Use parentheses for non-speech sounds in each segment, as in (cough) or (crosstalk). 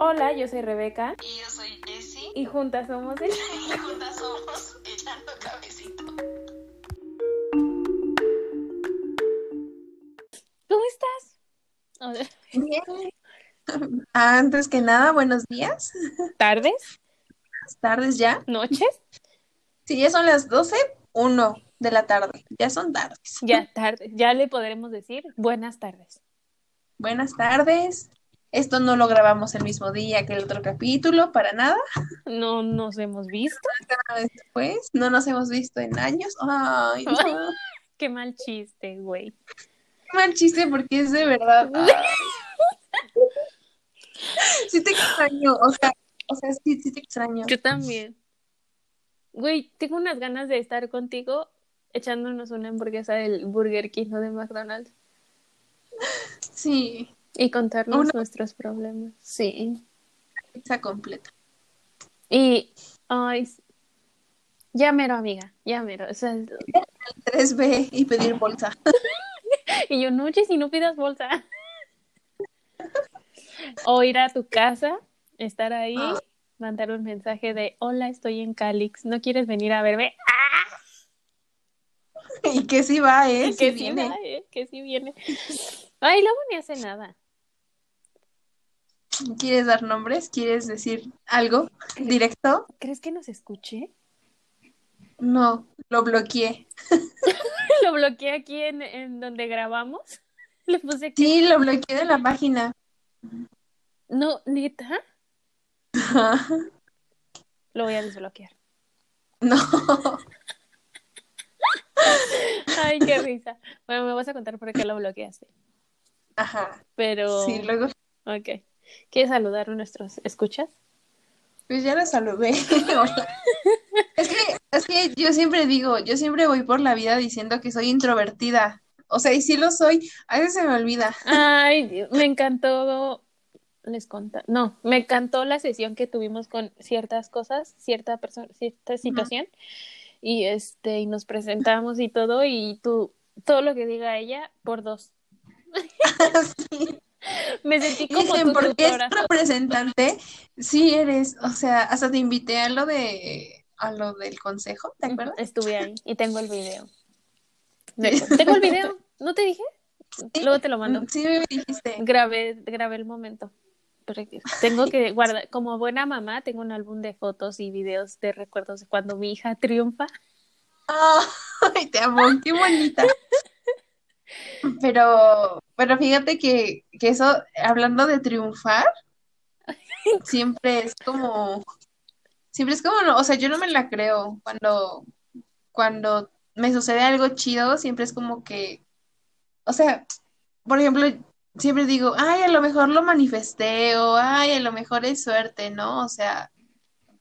Hola, yo soy Rebeca. Y yo soy Jessie. Y juntas somos (laughs) el... Y juntas somos Echando Cabecito. ¿Cómo estás? Bien. Antes que nada, buenos días. ¿Tardes? Tardes ya. ¿Noches? Sí, ya son las 12, 1 de la tarde. Ya son tardes. Ya tardes. Ya le podremos decir buenas tardes. Buenas tardes. Esto no lo grabamos el mismo día que el otro capítulo, para nada. No nos hemos visto. Después, no nos hemos visto en años. Ay, no. Qué mal chiste, güey. Qué mal chiste porque es de verdad. (laughs) Sí te extraño, o sea, o sea, sí, sí te extraño. Yo también. Güey, tengo unas ganas de estar contigo echándonos una hamburguesa del Burger King o de McDonald's Sí, y contarnos Una- nuestros problemas. Sí. pizza completa. Y, ay, ya mero, amiga, ya mero. O sea, 3B y pedir bolsa. (laughs) y yo, noche, si no pidas bolsa. O ir a tu casa, estar ahí, Ah. mandar un mensaje de, hola, estoy en Calix, ¿no quieres venir a verme? (laughs) Y que sí va, ¿eh? que Sí sí viene. va, eh, que sí viene. Ay, luego ni hace nada. ¿Quieres dar nombres? ¿Quieres decir algo directo? ¿Crees que nos escuche? No, lo bloqueé. (laughs) Lo bloqueé aquí en, en donde grabamos. (laughs) Le puse aquí. Sí, lo bloqueé de la página. No, neta, lo voy a desbloquear. No. (laughs) Ay, qué risa. Bueno, me vas a contar por qué lo bloqueaste. Ajá. Pero, Sí, luego, ok. ¿Quieres saludar a nuestros escuchas? pues ya lo saludé. (laughs) Es que, es que yo siempre digo, yo siempre voy por la vida diciendo que soy introvertida. O sea, y sí lo soy, a veces se me olvida. Ay, me encantó. Les conta. No, me encantó la sesión que tuvimos con ciertas cosas, cierta persona, cierta situación. Y este, y nos presentamos y todo, y tú, todo lo que diga ella, por dos. (laughs) Sí. Me sentí como dicen, tu ¿por qué es tutora. representante? Sí eres, o sea, hasta te invité a lo de, a lo del consejo, ¿te acuerdas? Estuve ahí y tengo el video. De- Tengo el video, ¿no te dije? Luego te lo mando. Sí, me dijiste. Grabé, grabé el momento. Pero tengo que guardar, como buena mamá, tengo un álbum de fotos y videos de recuerdos de cuando mi hija triunfa. (laughs) Ay, te amo, qué bonita. (laughs) Pero, pero fíjate que, que eso, hablando de triunfar, (laughs) siempre es como, siempre es como, no, o sea, yo no me la creo. Cuando, cuando me sucede algo chido, siempre es como que, o sea, por ejemplo, siempre digo, ay, a lo mejor lo manifesté, o ay, a lo mejor es suerte, ¿no? O sea,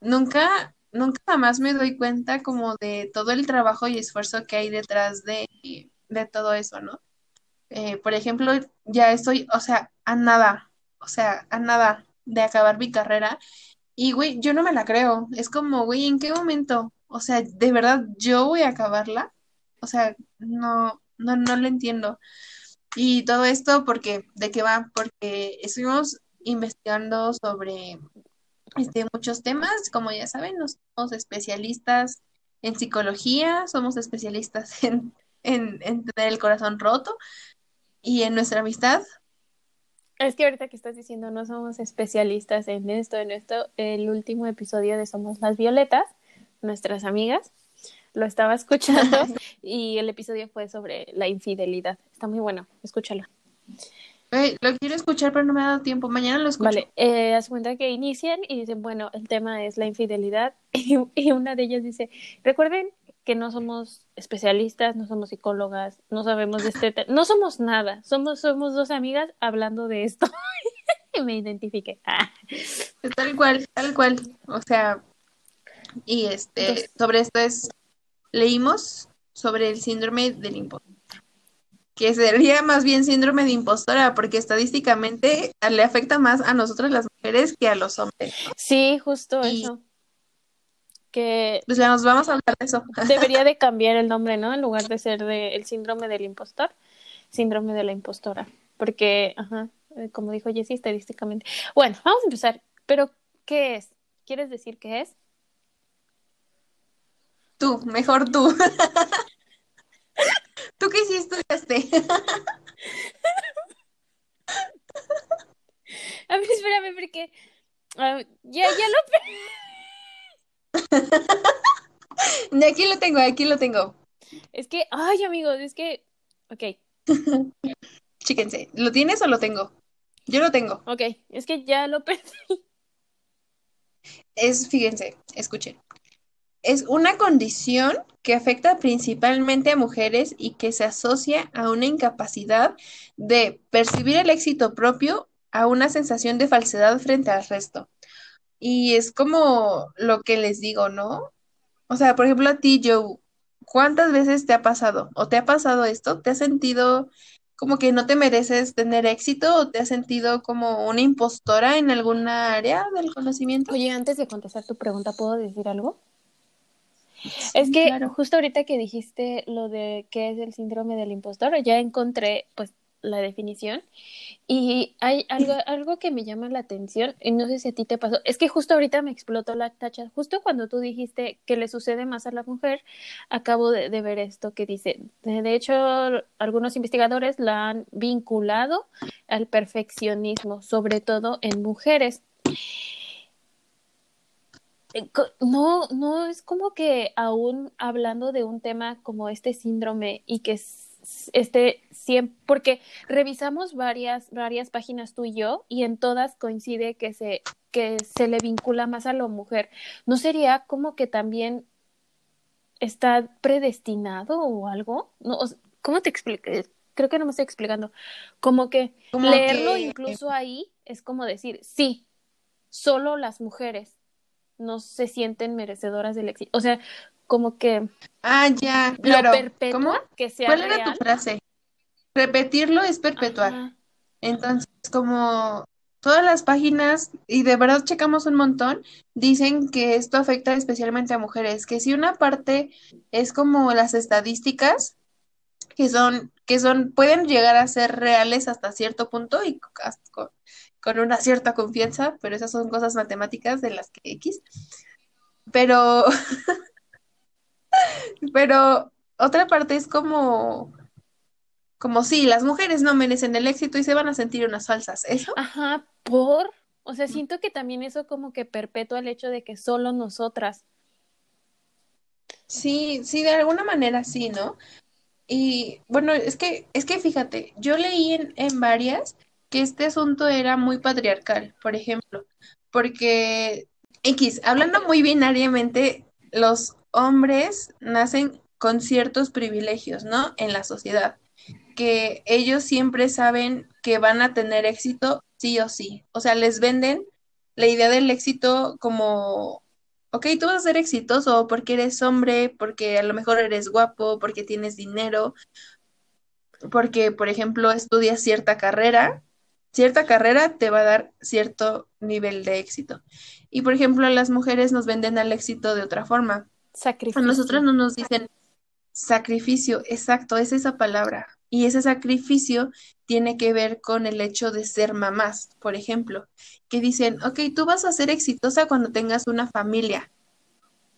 nunca, nunca jamás me doy cuenta como de todo el trabajo y esfuerzo que hay detrás de, de todo eso, ¿no? Eh, por ejemplo, ya estoy, o sea, a nada, o sea, a nada de acabar mi carrera. Y, güey, yo no me la creo. Es como, güey, ¿en qué momento? O sea, ¿de verdad yo voy a acabarla? O sea, no, no, no lo entiendo. Y todo esto porque, ¿de qué va? Porque estuvimos investigando sobre este, muchos temas, como ya saben, nos somos especialistas en psicología, somos especialistas (laughs) en, en, en tener el corazón roto y en nuestra amistad. Es que ahorita que estás diciendo no somos especialistas en esto, en esto, el último episodio de Somos las Violetas, nuestras amigas, lo estaba escuchando (laughs) y el episodio fue sobre la infidelidad. Está muy bueno, escúchalo. Güey, lo quiero escuchar, pero no me ha dado tiempo. Mañana lo escucho. Vale, eh, haz cuenta que inician y dicen, bueno, el tema es la infidelidad (laughs) y, y una de ellas dice, recuerden que no somos especialistas, no somos psicólogas, no sabemos de este tema, no somos nada, somos, somos dos amigas hablando de esto. (laughs) y me identifiqué. Ah. Tal cual, tal cual. O sea, y este, Entonces- sobre esto es, leímos sobre el síndrome del impostor. Que sería más bien síndrome de impostora, porque estadísticamente le afecta más a nosotras las mujeres que a los hombres. Sí, justo Y- eso. Que Pues ya nos vamos a hablar de eso. (laughs) debería de cambiar el nombre, ¿no? En lugar de ser de el síndrome del impostor, síndrome de la impostora. Porque, ajá, eh, como dijo Jessie, estadísticamente. Bueno, vamos a empezar. Pero, ¿qué es? ¿Quieres decir qué es? Tú, mejor tú. (laughs) ¿Tú qué hiciste? (laughs) A ver, espérame, porque ah, ya, ya lo... Aquí lo tengo, aquí lo tengo. Es que, ay, amigos, es que... Ok, (laughs) Chíquense, ¿lo tienes o lo tengo? Yo lo tengo. ok, es que ya lo perdí. Es, fíjense, escuchen. Es una condición que afecta principalmente a mujeres y que se asocia a una incapacidad de percibir el éxito propio, a una sensación de falsedad frente al resto. Y es como lo que les digo, ¿no? O sea, por ejemplo, a ti, Joe, ¿cuántas veces te ha pasado o te ha pasado esto? ¿Te has sentido como que no te mereces tener éxito o te has sentido como una impostora en alguna área del conocimiento? Oye, antes de contestar tu pregunta, ¿puedo decir algo? Es que claro. justo ahorita que dijiste lo de qué es el síndrome del impostor, ya encontré pues la definición y hay algo, (laughs) algo que me llama la atención y no sé si a ti te pasó, es que justo ahorita me explotó la tacha, justo cuando tú dijiste que le sucede más a la mujer, acabo de, de ver esto que dice, de, hecho algunos investigadores la han vinculado al perfeccionismo, sobre todo en mujeres. Eh, No, no es como que aún hablando de un tema como este síndrome y que este siempre, porque revisamos varias, varias páginas tú y yo y en todas coincide que se, que se le vincula más a la mujer. ¿No sería como que también está predestinado o algo? No, ¿cómo te explico? Creo que no me estoy explicando. Como que Como leerlo que- incluso ahí es como decir, sí, solo las mujeres no se sienten merecedoras del éxito. O sea, como que Ah, ya, claro. lo ¿Cómo? que sea ¿Cuál era tu frase? Repetirlo es perpetuar. Ajá. Entonces, como todas las páginas, y de verdad checamos un montón, dicen que esto afecta especialmente a mujeres, que si una parte es como las estadísticas, que son, que son, pueden llegar a ser reales hasta cierto punto y con, con una cierta confianza, pero esas son cosas matemáticas de las que X. Pero, (laughs) (laughs) pero otra parte es como, como si las mujeres no merecen el éxito y se van a sentir unas falsas. ¿Eso? Ajá, por. O sea, siento que también eso como que perpetúa el hecho de que solo nosotras. Sí, sí, de alguna manera sí, ¿no? Y bueno, es que, es que fíjate, yo leí en, en varias que este asunto era muy patriarcal, por ejemplo, porque X, hablando muy binariamente, los hombres nacen con ciertos privilegios, ¿no? En la sociedad, que ellos siempre saben que van a tener éxito sí o sí. O sea, les venden la idea del éxito como ok, tú vas a ser exitoso porque eres hombre, porque a lo mejor eres guapo, porque tienes dinero, porque, por ejemplo, estudias cierta carrera, cierta carrera te va a dar cierto nivel de éxito. Y, por ejemplo, las mujeres nos venden al éxito de otra forma. A Sacrificio. nosotras no nos dicen sacrificio, exacto, es esa palabra. Y ese sacrificio tiene que ver con el hecho de ser mamás, por ejemplo, que dicen, ok, tú vas a ser exitosa cuando tengas una familia,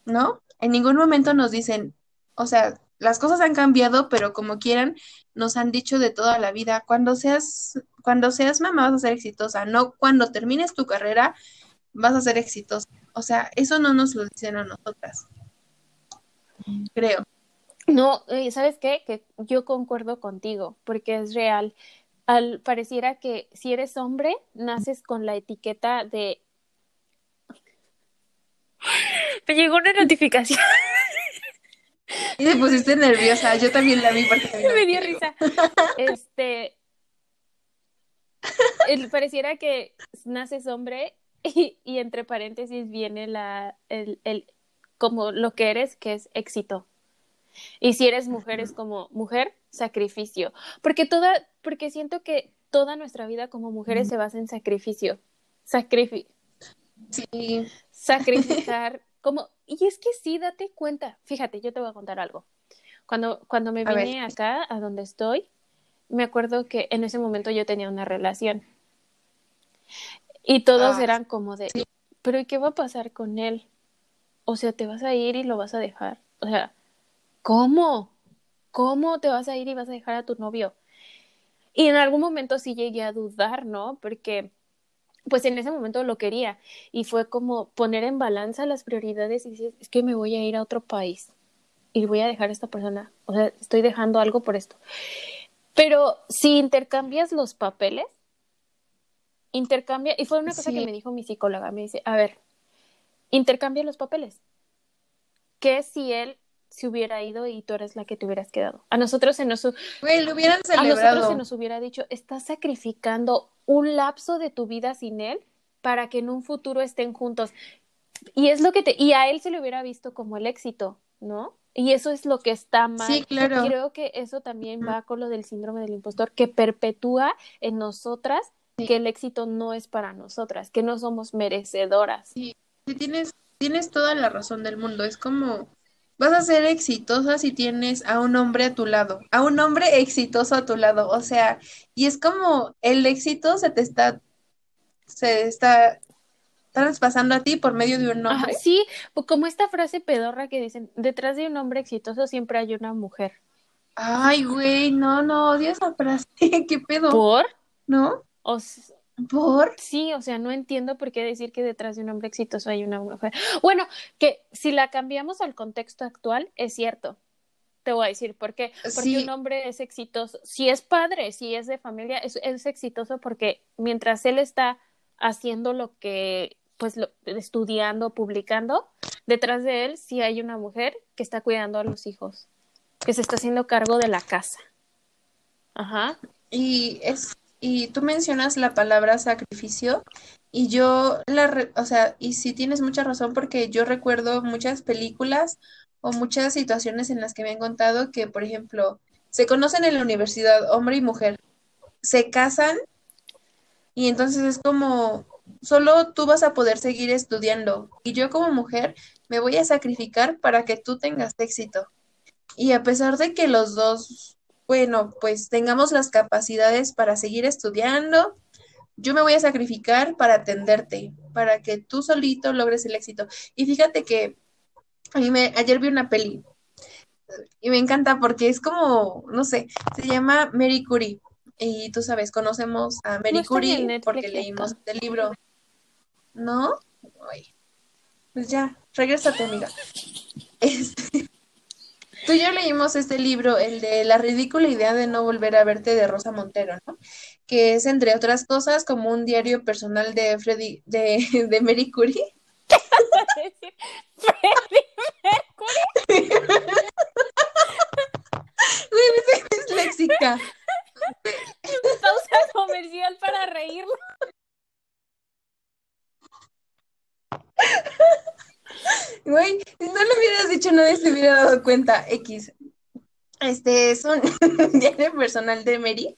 ¿no? En ningún momento nos dicen, o sea, las cosas han cambiado, pero como quieran, nos han dicho de toda la vida, cuando seas, cuando seas mamá vas a ser exitosa, no cuando termines tu carrera vas a ser exitosa. O sea, eso no nos lo dicen a nosotras, creo. No, eh, ¿sabes qué? Que yo concuerdo contigo, porque es real. Al pareciera que si eres hombre, naces con la etiqueta de. (laughs) Me llegó una notificación. Y te pusiste nerviosa, yo también la vi porque también (laughs) me dio risa. Este. el- pareciera que naces hombre y, y entre paréntesis viene la, el, el, como lo que eres, que es éxito. Y si eres mujer, es como mujer, sacrificio. Porque toda, porque siento que toda nuestra vida como mujeres se basa en sacrificio. Sacrifi Sí, sacrificar, (laughs) como, y es que sí, date cuenta. Fíjate, yo te voy a contar algo. Cuando, cuando me vine acá, a donde estoy, me acuerdo que en ese momento yo tenía una relación. Y todos Ah, eran como de, sí. pero ¿y qué va a pasar con él? O sea, te vas a ir y lo vas a dejar. O sea, ¿cómo? ¿Cómo te vas a ir y vas a dejar a tu novio? Y en algún momento sí llegué a dudar, ¿no? Porque pues en ese momento lo quería y fue como poner en balanza las prioridades y dices, es que me voy a ir a otro país y voy a dejar a esta persona, o sea, estoy dejando algo por esto. Pero si intercambias los papeles, intercambia, y fue una cosa Sí. que me dijo mi psicóloga, me dice, a ver, intercambia los papeles. ¿Qué si él se hubiera ido y tú eres la que te hubieras quedado? A nosotros se nos, Güey, lo hubieran a nosotros celebrado. se nos hubiera dicho, estás sacrificando un lapso de tu vida sin él para que en un futuro estén juntos. Y es lo que te, y a él se le hubiera visto como el éxito, ¿no? Y eso es lo que está mal. Sí, claro. Creo que eso también va con lo del síndrome del impostor, que perpetúa en nosotras que el éxito no es para nosotras, que no somos merecedoras. Sí, sí, tienes, tienes toda la razón del mundo. Es como, vas a ser exitosa si tienes a un hombre a tu lado, a un hombre exitoso a tu lado. O sea, y es como el éxito se te está, se está traspasando a ti por medio de un Ajá, hombre. sí, o como esta frase pedorra que dicen, detrás de un hombre exitoso siempre hay una mujer. Ay, güey, no, no, odio esa frase. (laughs) ¿Qué pedo? ¿Por? ¿No? O ¿Por? sí, o sea, no entiendo por qué decir que detrás de un hombre exitoso hay una mujer. Bueno, que si la cambiamos al contexto actual, es cierto. Te voy a decir por qué. Porque Sí. un hombre es exitoso. Si es padre, si es de familia, es, es exitoso porque mientras él está haciendo lo que, pues, lo- estudiando, publicando, detrás de él sí hay una mujer que está cuidando a los hijos, que se está haciendo cargo de la casa. Ajá. Y es, y tú mencionas la palabra sacrificio, y yo la, o sea, y sí tienes mucha razón porque yo recuerdo muchas películas o muchas situaciones en las que me han contado que, por ejemplo, se conocen en la universidad, hombre y mujer, se casan y entonces es como, solo tú vas a poder seguir estudiando y yo como mujer me voy a sacrificar para que tú tengas éxito. Y a pesar de que los dos bueno, pues tengamos las capacidades para seguir estudiando. Yo me voy a sacrificar para atenderte, para que tú solito logres el éxito. Y fíjate que a mí me, ayer vi una peli y me encanta porque es como, no sé, se llama Mary Curie. Y tú sabes, conocemos a Mary No Curie porque leímos está. el libro. ¿No? Pues ya, regrésate, amiga. (laughs) Este, Tú y yo leímos este libro, el de La ridícula idea de no volver a verte de Rosa Montero, ¿no? Que es, entre otras cosas, como un diario personal de Freddy, de, de Mary Curie. (laughs) Freddie Mercury. Güey, me soy disléxica. Pausa comercial para reírlo. (laughs) Güey, si no lo hubieras dicho, nadie se hubiera dado cuenta. X. Este es un (laughs) diario personal de Mary.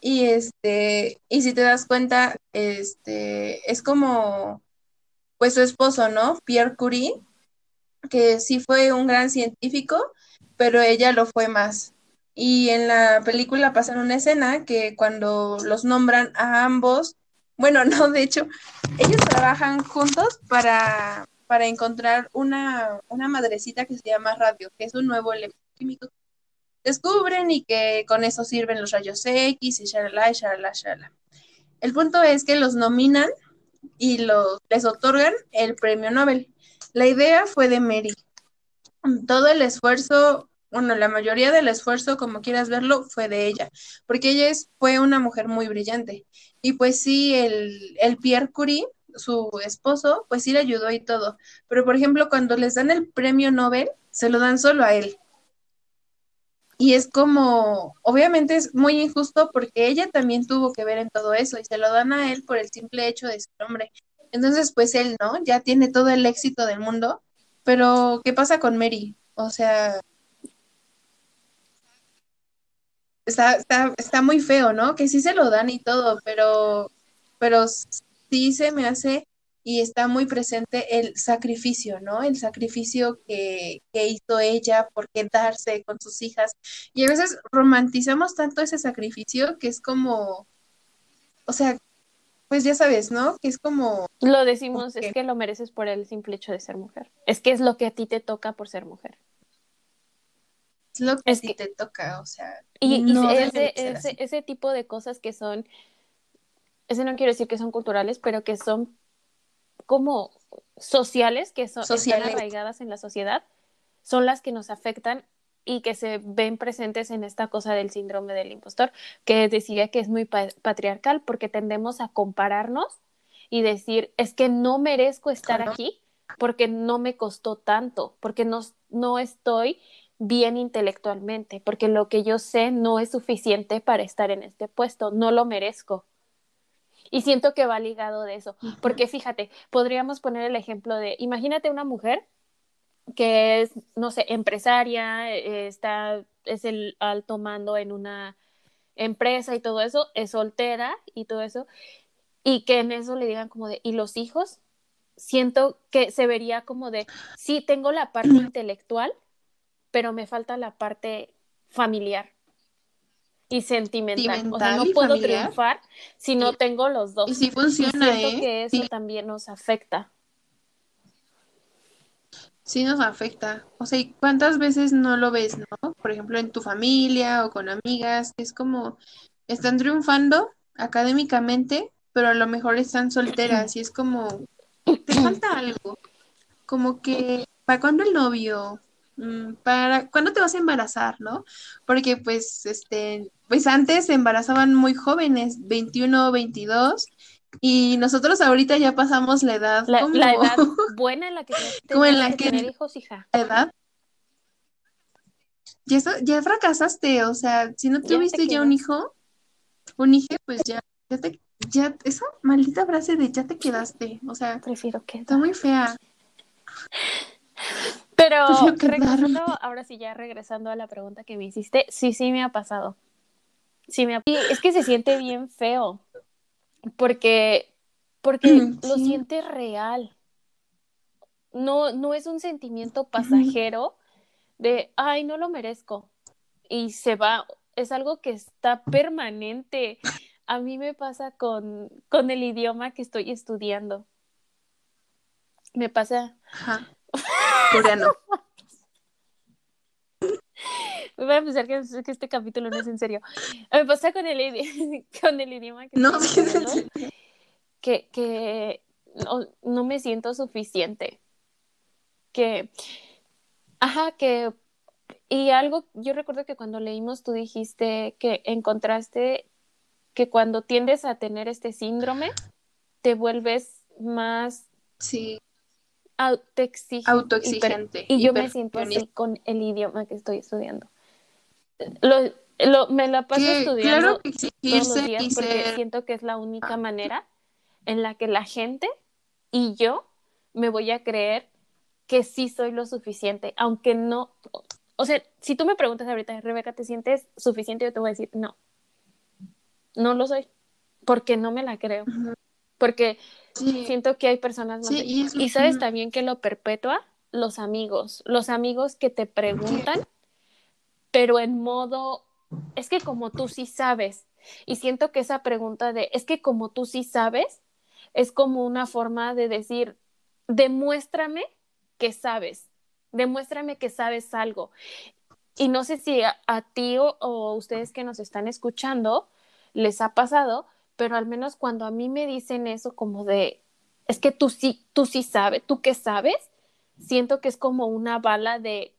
Y este, y si te das cuenta, este, es como, pues su esposo, ¿no? Pierre Curie, que sí fue un gran científico, pero ella lo fue más. Y en la película pasan una escena que cuando los nombran a ambos, bueno, (laughs) no, de hecho, ellos trabajan juntos para, para encontrar una, una madrecita que se llama radio, que es un nuevo elemento químico que descubren y que con eso sirven los rayos X y shalala, y shalala, shalala. El punto es que los nominan y los, les otorgan el premio Nobel. La idea fue de Mary. Todo el esfuerzo, bueno, la mayoría del esfuerzo, como quieras verlo, fue de ella, porque ella es, fue una mujer muy brillante. Y pues sí, el, el Pierre Curie, su esposo, pues sí le ayudó y todo. Pero por ejemplo, cuando les dan el premio Nobel, se lo dan solo a él. Y es como, obviamente es muy injusto porque ella también tuvo que ver en todo eso y se lo dan a él por el simple hecho de ser hombre. Entonces, pues él, ¿no? Ya tiene todo el éxito del mundo, pero ¿qué pasa con Mary? O sea, está, está, está muy feo, ¿no? Que sí se lo dan y todo, pero, pero sí se me hace y está muy presente el sacrificio, ¿no? El sacrificio que, que hizo ella por quedarse con sus hijas. Y a veces romantizamos tanto ese sacrificio que es como, o sea, pues ya sabes, ¿no? Que es como, Lo decimos, es que lo mereces por el simple hecho de ser mujer. Es que es lo que a ti te toca por ser mujer. es lo que Es a ti que- te toca, o sea, Y, no ese tipo de cosas que son, ese no quiero decir que son culturales, pero que son como sociales, que son, Sociales. están arraigadas en la sociedad, son las que nos afectan y que se ven presentes en esta cosa del síndrome del impostor, que decía que es muy pa- patriarcal porque tendemos a compararnos y decir, es que no merezco estar Claro. aquí porque no me costó tanto, porque no, no estoy bien intelectualmente, porque lo que yo sé no es suficiente para estar en este puesto, no lo merezco. Y siento que va ligado de eso, porque fíjate, podríamos poner el ejemplo de, imagínate una mujer que es, no sé, empresaria, eh, está, es el alto mando en una empresa y todo eso, es soltera y todo eso, y que en eso le digan como de, ¿y los hijos? Siento que se vería como de, sí, tengo la parte intelectual, pero me falta la parte familiar y sentimental. o sea, Sentimental no y puedo familiar. triunfar si no Sí. tengo los dos. Y sí Y funciona, siento ¿eh? que eso Sí, también nos afecta. sí nos afecta. O sea, ¿y cuántas veces no lo ves, no? Por ejemplo, en tu familia o con amigas, es como, están triunfando académicamente, pero a lo mejor están solteras y es como, te falta algo. Como que, ¿para cuándo el novio? Mm, ¿Para cuándo te vas a embarazar, no? Porque pues, este, pues antes se embarazaban muy jóvenes, 21, 22, y nosotros ahorita ya pasamos la edad La, como la edad (laughs) buena en la que Como en la que que- tener hijos, hija. la edad. Ya, está- ya fracasaste, o sea, si no Ya te tuviste ya un quedaste. hijo, un hijo, pues ya, ya te, ya, esa maldita frase de ya te quedaste, o sea, Prefiero que está muy fea. Pero regresando, ahora sí, ya regresando a la pregunta que me hiciste, sí, sí me ha pasado. Sí me es que se siente bien feo, porque, porque Mm, lo sí. sientes real. No, no es un sentimiento pasajero de, ay, no lo merezco. Y se va, es algo que está permanente. A mí me pasa con, con el idioma que estoy estudiando. Me pasa, Ajá. Coreano. (laughs) Voy a pensar que, que este capítulo no es en serio. Me pasa con el, (laughs) con el idioma que No, sí, que, que no, no me siento suficiente. Que, ajá, que, y algo, yo recuerdo que cuando leímos tú dijiste que encontraste que cuando tiendes a tener este síndrome, te vuelves más Sí, autoexigente. autoexigente. Y yo y me siento así con el idioma que estoy estudiando. Lo, lo- me la paso Que, estudiando claro que todos los días y porque ser siento que es la única manera en la que la gente y yo me voy a creer que sí soy lo suficiente, aunque no, o sea, si tú me preguntas ahorita, Rebeca, ¿te sientes suficiente? Yo te voy a decir, no, no lo soy, porque no me la creo, porque Sí, siento que hay personas más. sí, y es- Y sabes también que lo perpetúa los amigos, los amigos que te preguntan, pero en modo, es que como tú sí sabes. Y siento que esa pregunta de, es que como tú sí sabes, es como una forma de decir, demuéstrame que sabes, demuéstrame que sabes algo. Y no sé si a, a ti o, o ustedes que nos están escuchando les ha pasado, pero al menos cuando a mí me dicen eso como de, es que tú sí, tú sí sabes, tú que sabes, siento que es como una bala de,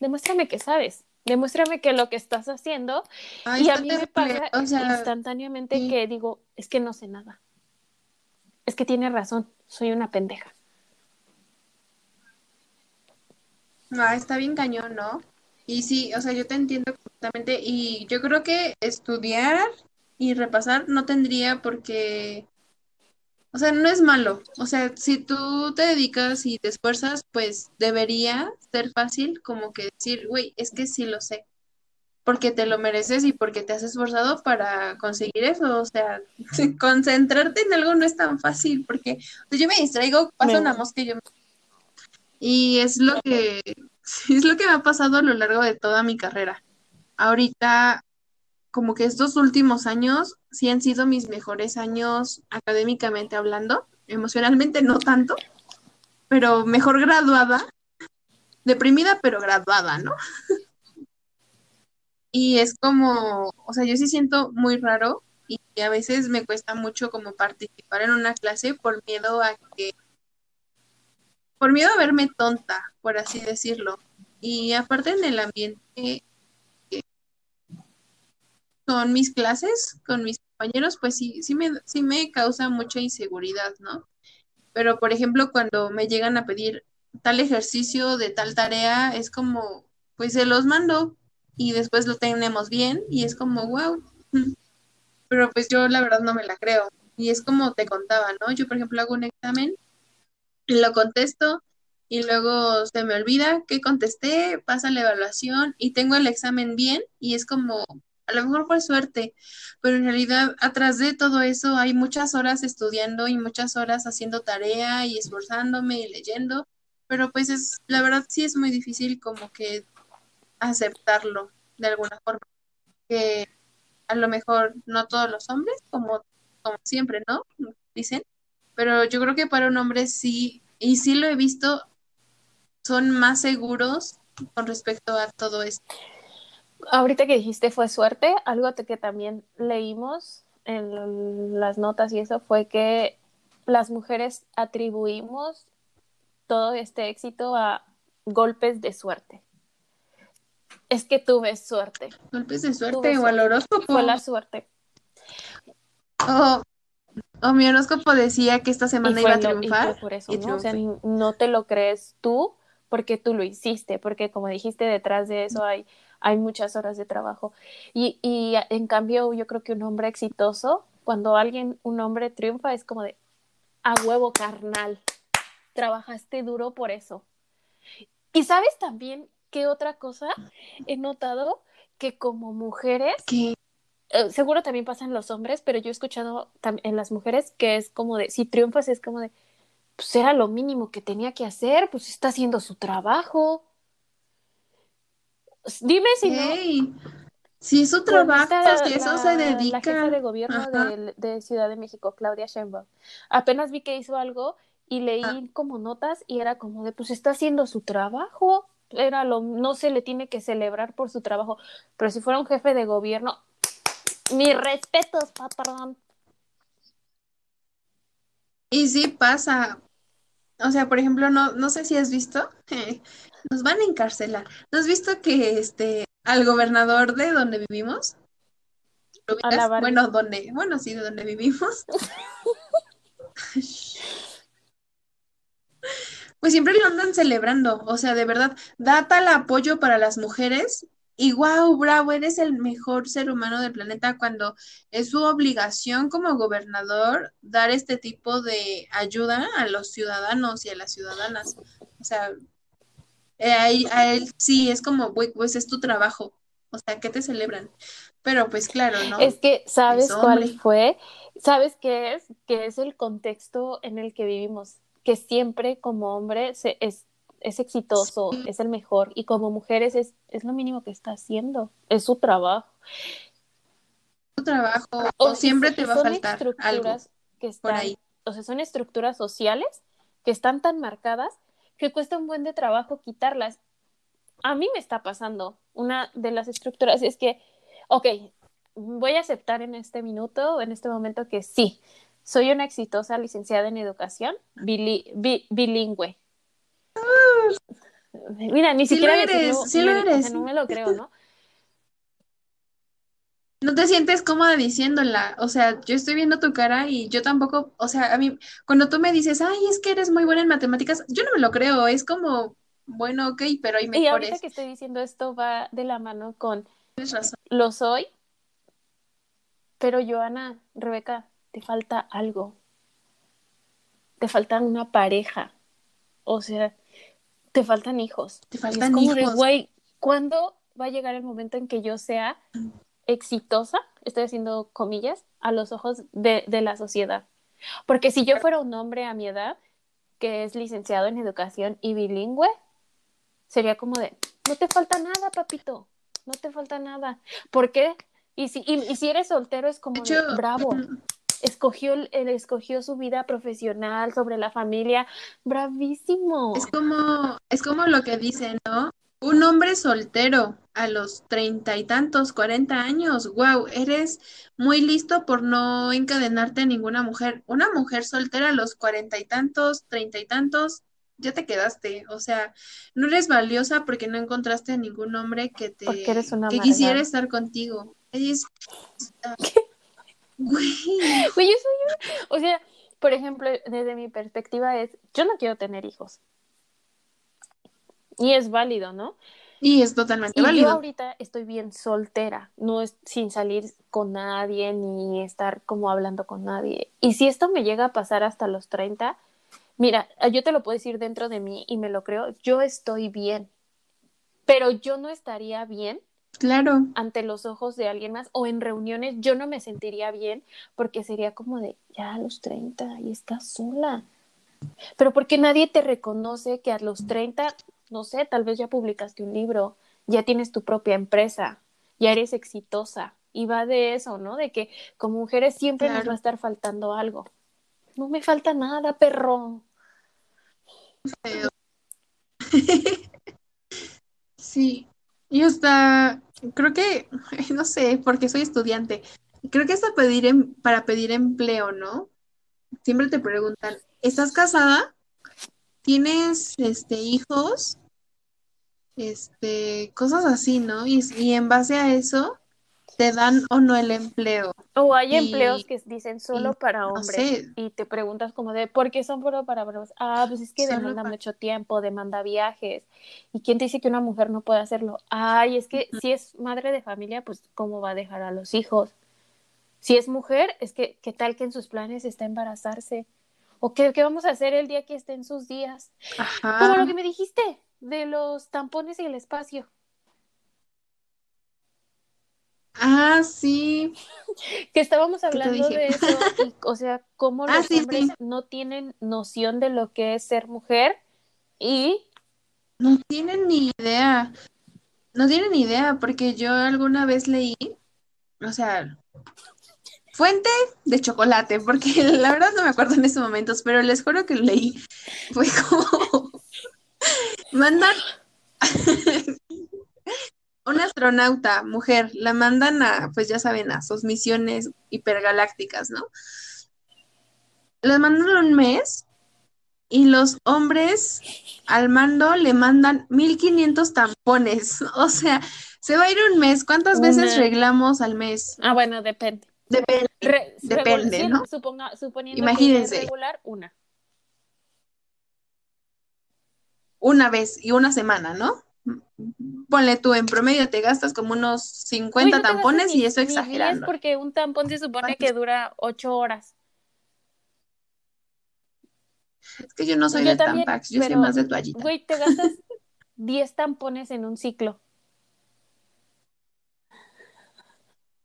demuéstrame que sabes, demuéstrame que lo que estás haciendo. Ay, y a mí me pasa o sea, instantáneamente sí. que digo, es que no sé nada. Es que tiene razón, soy una pendeja. No, está bien cañón, ¿no? Y sí, o sea, yo te entiendo completamente y yo creo que estudiar y repasar no tendría porque, o sea, no es malo. O sea, si tú te dedicas y te esfuerzas, pues debería ser fácil como que decir, güey, es que sí lo sé, porque te lo mereces y porque te has esforzado para conseguir eso. O sea, (laughs) concentrarte en algo no es tan fácil porque o sea, yo me distraigo, pasa una mosca y yo me y es lo que, (laughs) es lo que me ha pasado a lo largo de toda mi carrera. Ahorita como que estos últimos años sí han sido mis mejores años académicamente hablando, emocionalmente no tanto, pero mejor graduada, deprimida pero graduada, ¿no? (laughs) y es como, o sea, yo sí siento muy raro y a veces me cuesta mucho como participar en una clase por miedo a que, por miedo a verme tonta, por así decirlo. Y aparte en el ambiente con mis clases, con mis compañeros, pues sí, sí me, sí me causa mucha inseguridad, ¿no? Pero, por ejemplo, cuando me llegan a pedir tal ejercicio de tal tarea, es como, pues se los mando y después lo tenemos bien y es como, wow. (laughs) Pero pues yo la verdad no me la creo. Y es como te contaba, ¿no? Yo, por ejemplo, hago un examen, lo contesto y luego se me olvida que contesté, pasa la evaluación y tengo el examen bien y es como, a lo mejor fue suerte, pero en realidad atrás de todo eso hay muchas horas estudiando y muchas horas haciendo tarea y esforzándome y leyendo, pero pues es, la verdad sí es muy difícil como que aceptarlo de alguna forma, que a lo mejor no todos los hombres, como, como siempre, ¿no? Dicen, pero yo creo que para un hombre sí, y sí lo he visto, son más seguros con respecto a todo esto. Ahorita que dijiste fue suerte, algo que también leímos en las notas y eso fue que las mujeres atribuimos todo este éxito a golpes de suerte. Es que tuve suerte. Golpes de suerte o al horóscopo. Fue la suerte. O, o, mi horóscopo decía que esta semana iba a triunfar. por eso, ¿no? O sea, no te lo crees tú porque tú lo hiciste, porque como dijiste, detrás de eso hay hay muchas horas de trabajo. Y, y en cambio, yo creo que un hombre exitoso, cuando alguien, un hombre triunfa, es como de a huevo carnal. Trabajaste duro por eso. Y sabes también qué otra cosa he notado que como mujeres, eh, seguro también pasa en los hombres, pero yo he escuchado en las mujeres que es como de, si triunfas es como de, pues era lo mínimo que tenía que hacer, pues está haciendo su trabajo. Dime si no. Si es su trabajo, si eso se dedica. La jefa de gobierno de, Ciudad de México, Claudia Sheinbaum. Apenas vi que hizo algo y leí ah. como notas y era como de, pues está haciendo su trabajo. Era lo, no se le tiene que celebrar por su trabajo. Pero si fuera un jefe de gobierno, mis respetos, patrón. Y sí pasa. O sea, por ejemplo, no, no sé si has visto, (laughs) nos van a encarcelar. ¿No has visto que este al gobernador de donde vivimos? bueno, donde, bueno, sí, de donde vivimos. (laughs) pues siempre lo andan celebrando, o sea, de verdad, da tal apoyo para las mujeres y wow, bravo, eres el mejor ser humano del planeta cuando es su obligación como gobernador dar este tipo de ayuda a los ciudadanos y a las ciudadanas. O sea, eh, a, él, sí es como, pues es tu trabajo, o sea, ¿qué te celebran? Pero pues claro, ¿no? Es que, ¿sabes cuál fue? ¿Sabes qué es? Que es el contexto en el que vivimos, que siempre como hombre se, es, es exitoso, es el mejor, y como mujeres es, es lo mínimo que está haciendo, es su trabajo. Su trabajo, o, siempre te va a faltar algo que están, por ahí. O sea, son estructuras sociales que están tan marcadas que cuesta un buen de trabajo quitarlas. A mí me está pasando. Una de las estructuras es que, ok, voy a aceptar en este minuto, en este momento que sí, soy una exitosa licenciada en educación bilingüe. Mira, ni siquiera lo eres, sí lo eres. no me lo creo, ¿no? No te sientes cómoda diciéndola. O sea, yo estoy viendo tu cara y yo tampoco, o sea, a mí, cuando tú me dices, ay, es que eres muy buena en matemáticas, yo no me lo creo. Es como, bueno, ok, pero hay mejores. Y ahorita que estoy diciendo esto va de la mano con. Lo soy. Pero Joana, Rebeca, te falta algo. Te falta una pareja. O sea, te faltan hijos. Te faltan hijos. güey, ¿cuándo va a llegar el momento en que yo sea exitosa, estoy haciendo comillas, a los ojos de, la sociedad. Porque si yo fuera un hombre a mi edad, que es licenciado en educación y bilingüe, sería como de, no te falta nada, papito, no te falta nada. ¿Por qué? Y si, y, y si eres soltero es como De de, bravo, escogió, el- él escogió su vida profesional sobre la familia, bravísimo. Es como, es como lo que dicen, ¿no? Un hombre soltero a los treinta y tantos, cuarenta años, wow, eres muy listo por no encadenarte a ninguna mujer. Una mujer soltera a los cuarenta y tantos, treinta y tantos, ya te quedaste. O sea, no eres valiosa porque no encontraste a ningún hombre que te, Porque eres una que quisiera estar contigo. Es, (laughs) güey, Güey, yo soy un- o sea, por ejemplo, desde mi perspectiva es, yo no quiero tener hijos. Y es válido, ¿no? y es totalmente Y yo válido. ahorita estoy bien soltera, no es sin salir con nadie ni estar como hablando con nadie. Y si esto me llega a pasar hasta los 30, mira, yo te lo puedo decir dentro de mí y me lo creo, yo estoy bien. Pero yo no estaría bien Claro, ante los ojos de alguien más o en reuniones, yo no me sentiría bien porque sería como de, ya a los 30 y estás sola. Pero porque nadie te reconoce que a los 30, no sé, tal vez ya publicaste un libro, ya tienes tu propia empresa, ya eres exitosa. Y va de eso, ¿no? De que como mujeres siempre nos va a estar faltando algo. No me falta nada, perro. (laughs) Sí, y hasta, creo que, (laughs) no sé, porque soy estudiante, creo que hasta pedir em- para pedir empleo, ¿no? Siempre te preguntan, ¿estás casada? ¿Tienes, este, hijos? Este, cosas así, ¿no? Y, y en base a eso, te dan o no el empleo. O hay Y- empleos que dicen solo y para No hombres. sé, Y te preguntas como de, ¿por qué son solo para hombres? Ah, pues es que Solo demanda para- mucho tiempo, demanda viajes. ¿Y quién te dice que una mujer no puede hacerlo? Ay, es que si es madre de familia, pues ¿cómo va a dejar a los hijos? Si es mujer, es que, ¿qué tal que en sus planes está embarazarse? ¿O qué, qué vamos a hacer el día que esté en sus días? Como lo que me dijiste de los tampones y el espacio. ah, sí, (laughs) Que estábamos hablando de eso, y, (laughs) o sea, cómo Ah, los sí, hombres sí. no tienen noción de lo que es ser mujer y no tienen ni idea, no tienen ni idea, porque yo alguna vez leí, o sea, fuente de chocolate, porque (laughs) la verdad no me acuerdo en esos momentos, pero les juro que lo leí. Fue como mandan (laughs) un astronauta, mujer, la mandan a, pues ya saben, a sus misiones hipergalácticas, ¿no? La mandan un mes y los hombres al mando le mandan 1500 tampones. (laughs) O sea, se va a ir un mes. ¿Cuántas veces Una- reglamos al mes? Ah, bueno, depende. Depende. Re- Depende, ¿no? suponga- suponiendo Imagínense. que es regular, una. Una vez y una semana, ¿no? Ponle tú, en promedio te gastas como unos 50 Güey, no te gastas tampones ni- y eso ni 10 exagerando. porque un tampón se supone que dura 8 horas. Es que yo no soy Yo de también, Tampax, yo soy más de toallita. Güey, te gastas (laughs) 10 tampones en un ciclo.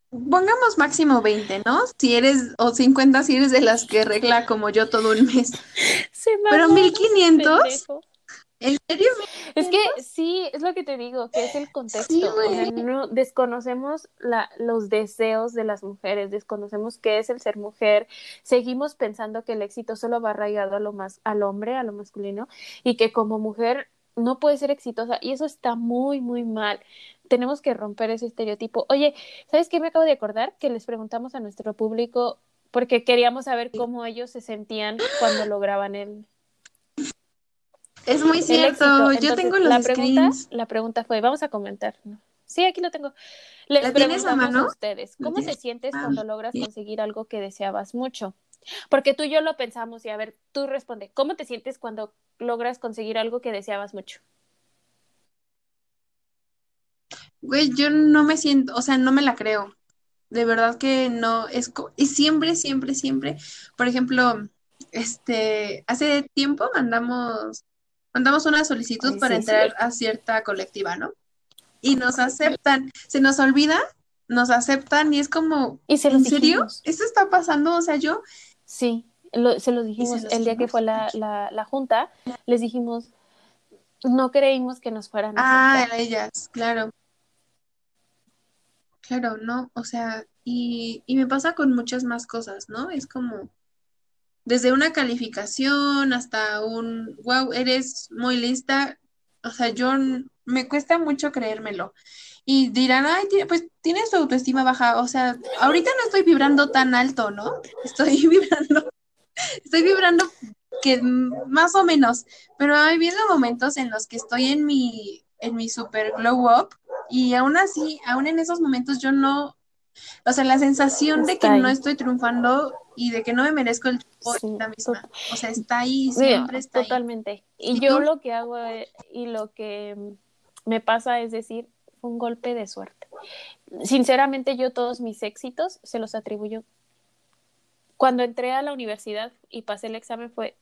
Pongamos máximo 20, ¿no? Si eres, o 50 si eres de las que regla como yo todo un mes. (laughs) Se Pero mamó, 1500, pendejo. ¿En serio? Es que sí, es lo que te digo, que es el contexto. Sí, o sea, güey. no, desconocemos la, los deseos de las mujeres, desconocemos qué es el ser mujer, seguimos pensando que el éxito solo va arraigado a lo más, al hombre, a lo masculino, y que como mujer no puede ser exitosa, y eso está muy, muy mal. Tenemos que romper ese estereotipo. Oye, ¿sabes qué me acabo de acordar? Que les preguntamos a nuestro público porque queríamos saber cómo ellos se sentían cuando lograban el, Es muy cierto, yo tengo la los pregunta, screens. la pregunta fue, vamos a comentar. Sí, aquí lo tengo. Les ¿La tienes a preguntamos a, mano? ustedes, ¿La ¿cómo se sientes Ah, cuando logras bien. conseguir algo que deseabas mucho? Porque tú y yo lo pensamos y a ver, tú responde, ¿cómo te sientes cuando logras conseguir algo que deseabas mucho? Güey, yo no me siento, o sea, no me la creo. De verdad que no, es, y siempre, siempre, siempre. Por ejemplo, este, hace tiempo mandamos, mandamos una solicitud Ay, para sí, entrar a cierta colectiva, ¿no? Y nos aceptan, se nos olvida, nos aceptan y es como, Y se ¿en los serio? dijimos. ¿Esto está pasando? O sea, yo, Sí, lo- se los dijimos los el día que dijimos? fue la, la, la junta, les dijimos, no creímos que nos fueran a ah, aceptar. ellas, claro. Claro, ¿no? O sea, y, y me pasa con muchas más cosas, ¿no? Es como desde una calificación hasta un, wow, eres muy lista. O sea, yo me cuesta mucho creérmelo. Y dirán, ay, pues tienes tu autoestima baja. O sea, ahorita no estoy vibrando tan alto, ¿no? (laughs) Estoy (laughs) vibrando, estoy vibrando que más o menos, pero ha habido momentos en los que estoy en mi, en mi super glow up y aún así, aún en esos momentos yo no, o sea, la sensación de que no estoy triunfando y de que no me merezco el triunfo es Sí, la misma. O sea, está ahí, siempre está ahí. totalmente. Y ¿Y yo lo que hago eh, y lo que mm, me pasa es decir, fue un golpe de suerte. Sinceramente, yo todos mis éxitos se los atribuyo. Cuando entré a la universidad y pasé el examen fue,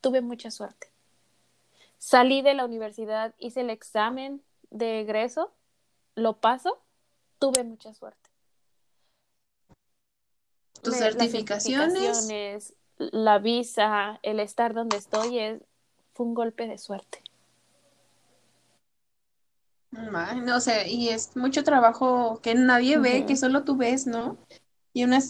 tuve mucha suerte. Salí de la universidad, hice el examen de egreso, lo paso, tuve mucha suerte. Tus las certificaciones, certificaciones, la visa, el estar donde estoy es, fue un golpe de suerte. no sé, y es mucho trabajo que nadie ve, Ujú. que solo tú ves, ¿no? Y unas,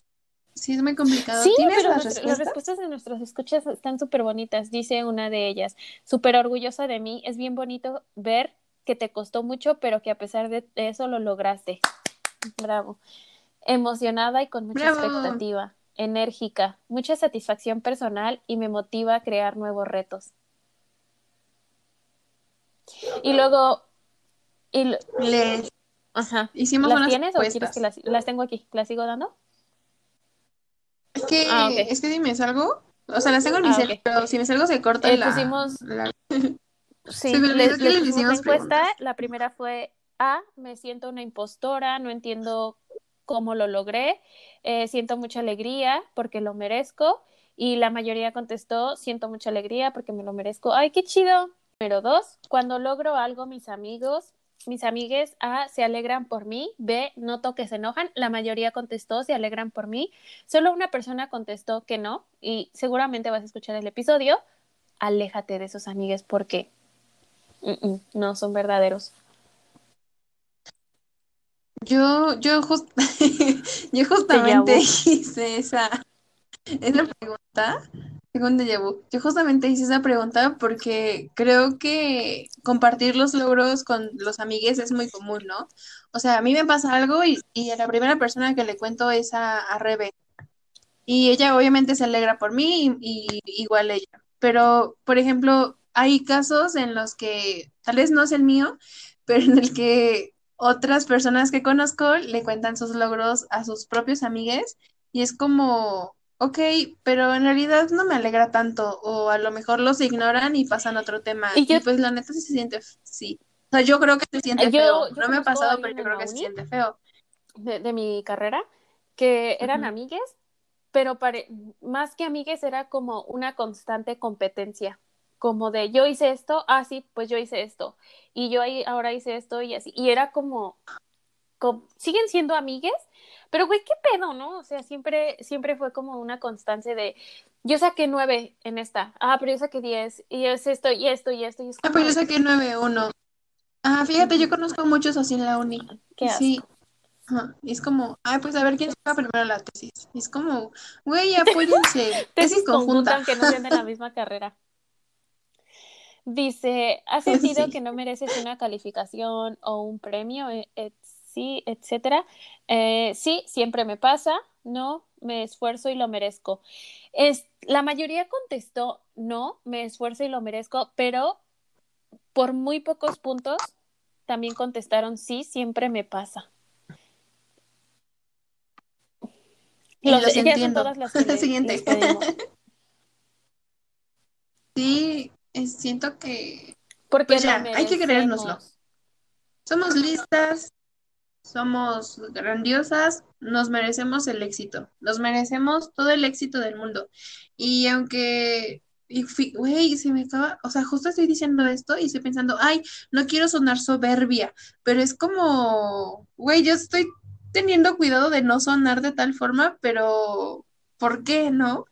sí es muy complicado. Sí, ¿Tienes pero las nuestra- las respuestas? respuestas de nuestras escuchas están súper bonitas, dice una de ellas. Súper orgullosa de mí, es bien bonito ver que te costó mucho, pero que a pesar de eso lo lograste. Bravo. Emocionada y con mucha Bravo. expectativa, enérgica, mucha satisfacción personal y me motiva a crear nuevos retos. Y luego, y, Les ajá, hicimos ¿las tienes o quieres que las, las tengo aquí? ¿Las sigo dando? Es que, Ah, es que si me salgo, o sea, las tengo en mi Ah, pero si me salgo se corta Eh, la, pusimos- la- (laughs) Sí, les, les encuesta. La primera fue A, me siento una impostora, no entiendo cómo lo logré, eh, siento mucha alegría porque lo merezco. Y la mayoría contestó, siento mucha alegría porque me lo merezco. ¡Ay, qué chido! Número dos, cuando logro algo, mis amigos, mis amigues, A, se alegran por mí, B, noto que se enojan. La mayoría contestó, se alegran por mí. Solo una persona contestó que no, y seguramente vas a escuchar el episodio. Aléjate de esos amigues porque Mm, mm, no son verdaderos. Yo, yo, just- (laughs) yo justamente hice esa, esa pregunta, según. Yo justamente hice esa pregunta porque creo que compartir los logros con los amigues es muy común, ¿no? O sea, a mí me pasa algo y, y a la primera persona que le cuento es a, a Rebe. Y ella obviamente se alegra por mí y, y igual ella. Pero, por ejemplo, hay casos en los que, tal vez no es el mío, pero en el que otras personas que conozco le cuentan sus logros a sus propios amigues y es como, ok, pero en realidad no me alegra tanto o a lo mejor los ignoran y pasan a otro tema. Y yo- Y pues la neta sí se siente, sí. O sea, yo creo que se siente Yo- feo. yo No me ha pasado, pero yo creo que se siente feo. de, de mi carrera que eran Ujú. amigues, pero pare- más que amigues era como una constante competencia, como de yo hice esto, ah, sí, pues yo hice esto, y yo ahí ahora hice esto y así, y era como, como- siguen siendo amigues, pero güey, qué pedo, ¿no? O sea, siempre, siempre fue como una constante de yo saqué nueve en esta, ah, pero yo saqué diez, y es esto, y esto, y esto, y es Ah, pues yo saqué 9-1. Ah, fíjate, yo conozco muchos así en la uni. qué Y sí, asco. ajá, y es como, ay, pues a ver quién saca primero la tesis. Y es como, güey, (laughs) apóyense. Tesis Tesis conjunta. aunque no sean de la (laughs) misma carrera. Dice, ¿has (laughs) sentido Sí. que no mereces una calificación o un premio? Eh, sí, etcétera. Eh, sí, siempre me pasa. No, me esfuerzo y lo merezco. Es, la mayoría contestó no, me esfuerzo y lo merezco, pero por muy pocos puntos también contestaron sí, siempre me pasa. Y Los- entiendo. todas las que (laughs) Siguiente. les. (laughs) Sí, eh, siento que Porque Pues ya, hay que creérnoslo. somos listas, somos grandiosas, nos merecemos el éxito, nos merecemos todo el éxito del mundo. Y aunque, güey, se me acaba, o sea, justo estoy diciendo esto y estoy pensando, ay, no quiero sonar soberbia, pero es como, güey, yo estoy teniendo cuidado de no sonar de tal forma, pero ¿por qué no?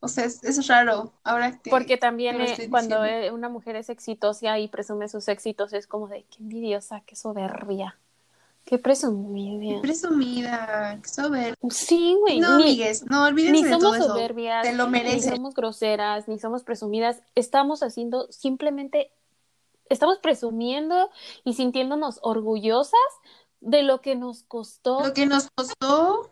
O sea, es, es raro ahora que, Porque que también eh, cuando eh, una mujer es exitosa y presume sus éxitos, es como de qué envidiosa, qué soberbia. Qué presumida. Presumida, qué soberbia. Sí, güey. No, ni, amigues, no ni de todo somos eso. soberbias, Te lo ni mereces. somos groseras, ni somos presumidas. Estamos haciendo simplemente, estamos presumiendo y sintiéndonos orgullosas de lo que nos costó. Lo que nos costó.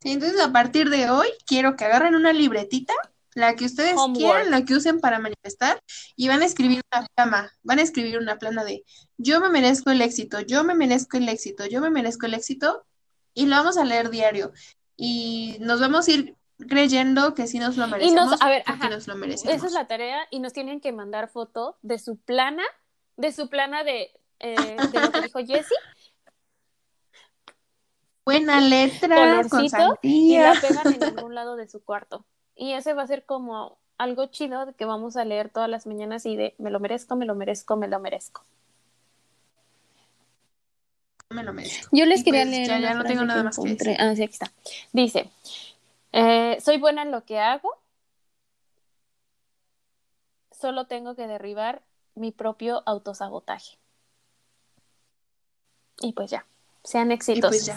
Sí, entonces a partir de hoy quiero que agarren una libretita, la que ustedes Homework. quieran, la que usen para manifestar, y van a escribir una plana, van a escribir una plana de yo me merezco el éxito, yo me merezco el éxito, yo me merezco el éxito, y lo vamos a leer diario. Y nos vamos a ir creyendo que sí nos lo Y merecemos, nos, a ver, porque ajá, nos lo merecemos. esa es la tarea y nos tienen que mandar foto de su plana, de su plana de, eh, de lo que dijo Jessie Buena letra, con (laughs) y la pegan en algún lado de su cuarto. Y ese va a ser como algo chido de que vamos a leer todas las mañanas y de me lo merezco, me lo merezco, me lo merezco. Me lo merezco. Yo les Y quería pues, leer ya- no tengo nada más que decir. Ah, sí, aquí está. Dice, eh, soy buena en lo que hago, solo tengo que derribar mi propio autosabotaje. Y pues ya, sean exitosos. pues ya.